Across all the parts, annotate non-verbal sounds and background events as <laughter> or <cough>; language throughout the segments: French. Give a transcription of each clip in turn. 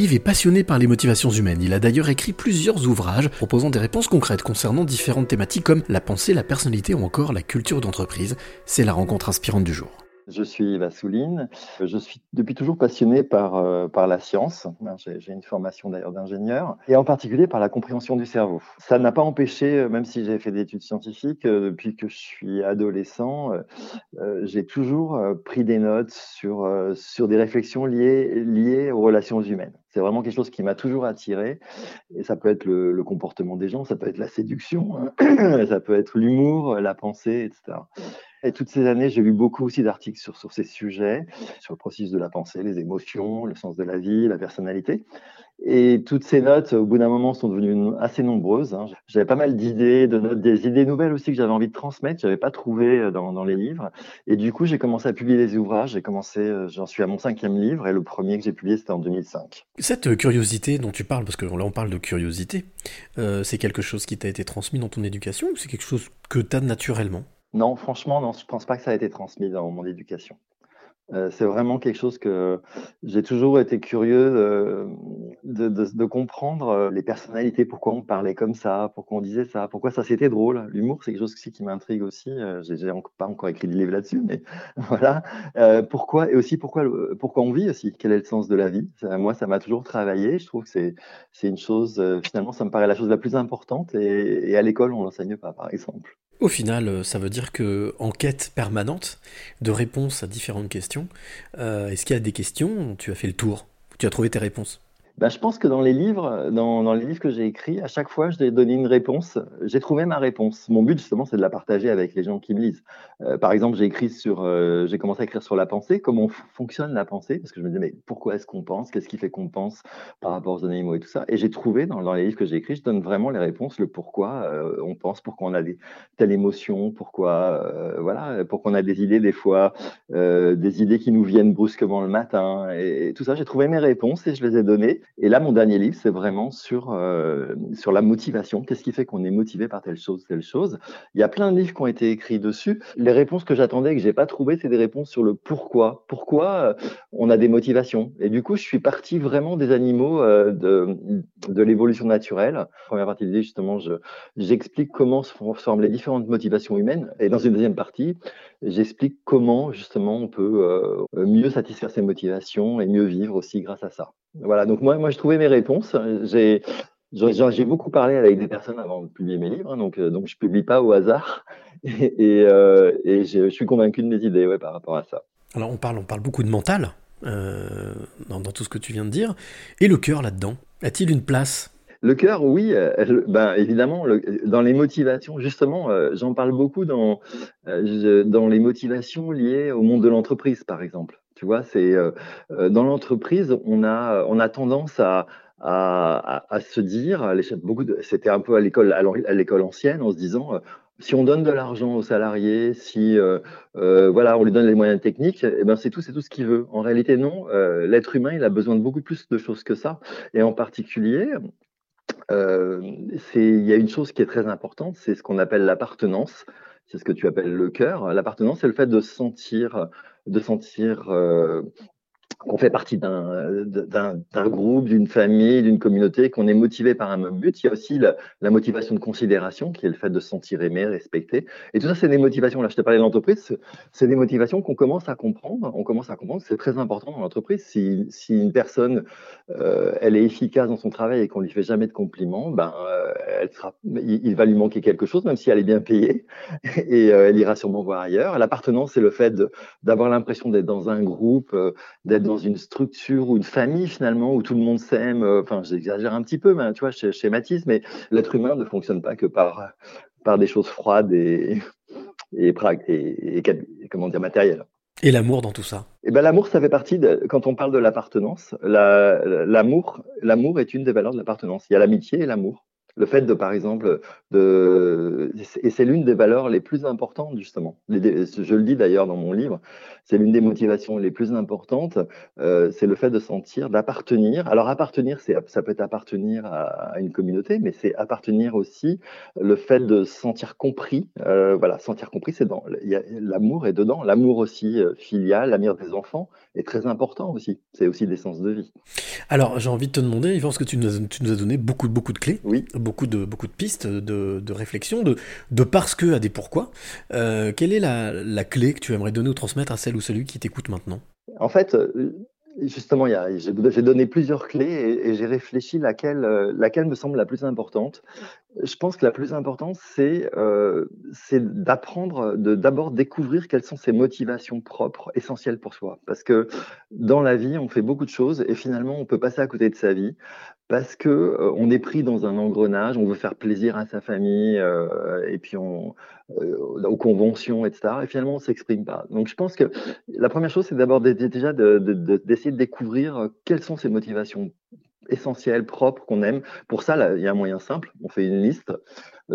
Yves est passionné par les motivations humaines. Il a d'ailleurs écrit plusieurs ouvrages proposant des réponses concrètes concernant différentes thématiques comme la pensée, la personnalité ou encore la culture d'entreprise. C'est la rencontre inspirante du jour. Je suis Assouline. Je suis depuis toujours passionné par, euh, la science. J'ai une formation d'ingénieur, et en particulier par la compréhension du cerveau. Ça n'a pas empêché, euh, même si j'ai fait des études scientifiques, euh, depuis que je suis adolescent, j'ai toujours pris des notes sur, des réflexions liées aux relations humaines. C'est vraiment quelque chose qui m'a toujours attiré. Et ça peut être le, comportement des gens, ça peut être la séduction, hein. <clears throat> ça peut être l'humour, la pensée, etc. Et toutes ces années, j'ai lu beaucoup aussi d'articles sur ces sujets, sur le processus de la pensée, les émotions, le sens de la vie, la personnalité. Et toutes ces notes, au bout d'un moment, sont devenues assez nombreuses. Hein. J'avais pas mal d'idées, de notes, des idées nouvelles aussi que j'avais envie de transmettre, j'avais pas trouvé euh, dans, dans, les livres. Et du coup, j'ai commencé à publier des ouvrages. J'ai commencé, euh, j'en suis à mon cinquième livre, et le premier que j'ai publié, c'était en 2005. Cette curiosité dont tu parles, parce que là on parle de curiosité, euh, c'est quelque chose qui t'a été transmis dans ton éducation ou c'est quelque chose que tu as naturellement? Non, franchement, non, je pense pas que ça a été transmis dans mon éducation. Euh, c'est vraiment quelque chose que j'ai toujours été curieux de, de, comprendre euh, les personnalités, pourquoi on parlait comme ça, pourquoi on disait ça, pourquoi ça c'était drôle. L'humour, c'est quelque chose qui m'intrigue aussi. Euh, j'ai pas encore écrit de livre là-dessus, mais <laughs> voilà. Euh, pourquoi et aussi pourquoi on vit aussi. Quel est le sens de la vie? Moi, ça m'a toujours travaillé. Je trouve que c'est une chose. finalement, ça me paraît la chose la plus importante. Et, et à l'école, on l'enseigne pas, par exemple. Au final, euh, ça veut dire que en quête permanente de réponses à différentes questions, euh, est-ce qu'il y a des questions tu as fait le tour, tu as trouvé tes réponses? Bah, je pense que dans les livres, dans, dans les livres que j'ai écrits, à chaque fois, je vais donner une réponse. J'ai trouvé ma réponse. Mon but, justement, c'est de la partager avec les gens qui me lisent. Euh, par exemple, j'ai écrit sur, euh, j'ai commencé à écrire sur la pensée, comment fonctionne la pensée, parce que je me disais, mais pourquoi est-ce qu'on pense? Qu'est-ce qui fait qu'on pense par rapport aux animaux et tout ça? Et j'ai trouvé dans, dans, les livres que j'ai écrits, je donne vraiment les réponses, le pourquoi euh, on pense, pourquoi on a des, telle émotion, pourquoi, euh, voilà, pourquoi on a des idées des fois, euh, des idées qui nous viennent brusquement le matin, et tout ça. J'ai trouvé mes réponses et je les ai données. Et là, mon dernier livre, c'est vraiment sur, euh, sur la motivation. Qu'est-ce qui fait qu'on est motivé par telle chose, telle chose? Il y a plein de livres qui ont été écrits dessus. Les réponses que j'attendais et que j'ai pas trouvées, c'est des réponses sur le pourquoi. Pourquoi euh, on a des motivations? Et du coup, je suis parti vraiment des animaux euh, de, de l'évolution naturelle. Première partie de livre, justement, j'explique comment se forment les différentes motivations humaines. Et dans une deuxième partie, j'explique comment, justement, on peut euh, mieux satisfaire ses motivations et mieux vivre aussi grâce à ça. Voilà, donc moi, moi je trouvais mes réponses. J'ai j'ai beaucoup parlé avec des personnes avant de publier mes livres, hein, donc, euh, donc je publie pas au hasard. <laughs> Et, et, euh, et je suis convaincu de mes idées ouais, par rapport à ça. Alors on parle, on parle beaucoup de mental euh, dans, dans, tout ce que tu viens de dire. Et le cœur là-dedans, a-t-il une place? Le cœur, oui, euh, ben évidemment, le, dans les motivations, justement, j'en parle beaucoup dans dans les motivations liées au monde de l'entreprise, par exemple. Tu vois, c'est euh, dans l'entreprise, on a on a tendance à à, se dire, beaucoup c'était un peu à l'école à l'école ancienne, en se disant si on donne de l'argent aux salariés, si euh, euh, voilà, on lui donne les moyens techniques, eh ben c'est tout, c'est tout ce qu'il veut. En réalité, non. Euh, L'être humain, il a besoin de beaucoup plus de choses que ça. Et en particulier, euh, il y a une chose qui est très importante, c'est ce qu'on appelle l'appartenance. C'est ce que tu appelles le cœur. L'appartenance, c'est le fait de sentir, de sentir euh, qu'on fait partie d'un groupe, d'une famille, d'une communauté, qu'on est motivé par un même but. Il y a aussi la, motivation de considération, qui est le fait de se sentir aimé, respecté. Et tout ça, c'est des motivations. Là, je te parlais de l'entreprise, c'est des motivations qu'on commence à comprendre. On commence à comprendre que c'est très important dans l'entreprise. Si, une personne, euh, elle est efficace dans son travail et qu'on lui fait jamais de compliments, ben, euh, il, va lui manquer quelque chose, même si elle est bien payée, <laughs> et euh, elle ira sûrement voir ailleurs. L'appartenance, c'est le fait d'avoir l'impression d'être dans un groupe, euh, d'être dans une structure ou une famille finalement où tout le monde s'aime. Euh, enfin, j'exagère un petit peu, mais tu vois, je schématise, mais l'être humain ne fonctionne pas que par par des choses froides et et, et, et comment dire matérielles. Et l'amour dans tout ça? Eh ben l'amour, ça fait partie de quand on parle de l'appartenance. L'amour, l'amour est une des valeurs de l'appartenance. Il y a l'amitié et l'amour. Le fait de, par exemple, de, et c'est l'une des valeurs les plus importantes, justement. Je le dis d'ailleurs dans mon livre, c'est l'une des motivations les plus importantes, euh, c'est le fait de sentir, d'appartenir. Alors, appartenir, ça peut être appartenir à, une communauté, mais c'est appartenir aussi le fait de se sentir compris. Euh, voilà, sentir compris, c'est dans, l'amour est dedans. L'amour aussi euh, filial, l'amour des enfants est très important aussi. C'est aussi l'essence de vie. Alors, j'ai envie de te demander, Yvan, parce que tu nous, as, tu nous as donné beaucoup, beaucoup de clés. Oui beaucoup de, beaucoup de pistes de, de réflexion, de, de parce que à des pourquoi. Euh, quelle est la, la, clé que tu aimerais donner ou transmettre à celle ou celui qui t'écoute maintenant? En fait, euh, justement, j'ai donné plusieurs clés et, j'ai réfléchi laquelle, euh, laquelle me semble la plus importante. Je pense que la plus importante, c'est euh, d'apprendre, de d'abord découvrir quelles sont ses motivations propres, essentielles pour soi. Parce que dans la vie, on fait beaucoup de choses et finalement, on peut passer à côté de sa vie parce que euh, on est pris dans un engrenage, on veut faire plaisir à sa famille euh, et puis euh, aux conventions, etc. Et finalement, on s'exprime pas. Donc, je pense que la première chose, c'est d'abord déjà d'essayer de, de découvrir quelles sont ses motivations essentielles, propres, qu'on aime. Pour ça, il y a un moyen simple. On fait une liste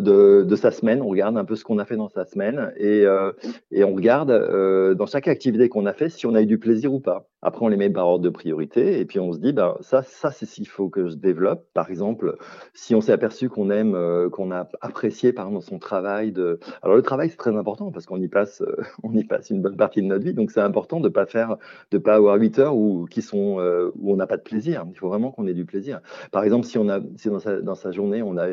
de, sa semaine. On regarde un peu ce qu'on a fait dans sa semaine et, euh, et on regarde euh, dans chaque activité qu'on a fait si on a eu du plaisir ou pas. Après, on les met par ordre de priorité et puis on se dit, ben, ça, ça c'est ce qu'il faut que je développe. Par exemple, si on s'est aperçu qu'on aime, euh, qu'on a apprécié par exemple son travail. De... Alors le travail, c'est très important parce qu'on y passe, <laughs> on y passe une bonne partie de notre vie. Donc c'est important de pas faire, de pas avoir 8 heures où, qui sont, où on n'a pas de plaisir. Il faut vraiment qu'on ait du plaisir. Par exemple, si on a, si dans sa, dans sa journée, on a,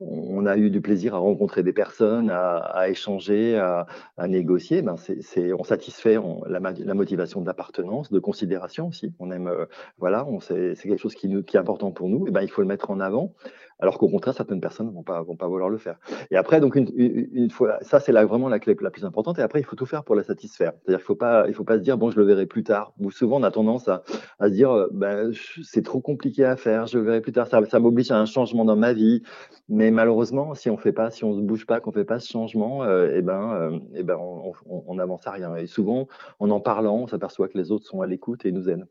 on a eu du plaisir à rencontrer des personnes, à, échanger, à, négocier, ben c'est, on satisfait la, motivation d'appartenance, de considération aussi. On aime, euh, voilà, c'est, quelque chose qui, qui est important pour nous. Et ben il faut le mettre en avant alors qu'au contraire, certaines personnes vont pas vont pas vouloir le faire. Et après, donc une, une, fois, ça c'est vraiment la clé la plus importante. Et après, il faut tout faire pour la satisfaire. C'est-à-dire qu'il faut pas il faut pas se dire bon, je le verrai plus tard. Ou souvent, on a tendance à, se dire euh, ben c'est trop compliqué à faire, je le verrai plus tard. Ça, ça m'oblige à un changement dans ma vie. Mais malheureusement, si on fait pas, si on se bouge pas, qu'on fait pas ce changement, euh, eh ben euh, eh ben on, on, on avance à rien. Et souvent, en en parlant, on s'aperçoit que les autres sont à l'écoute et nous aident.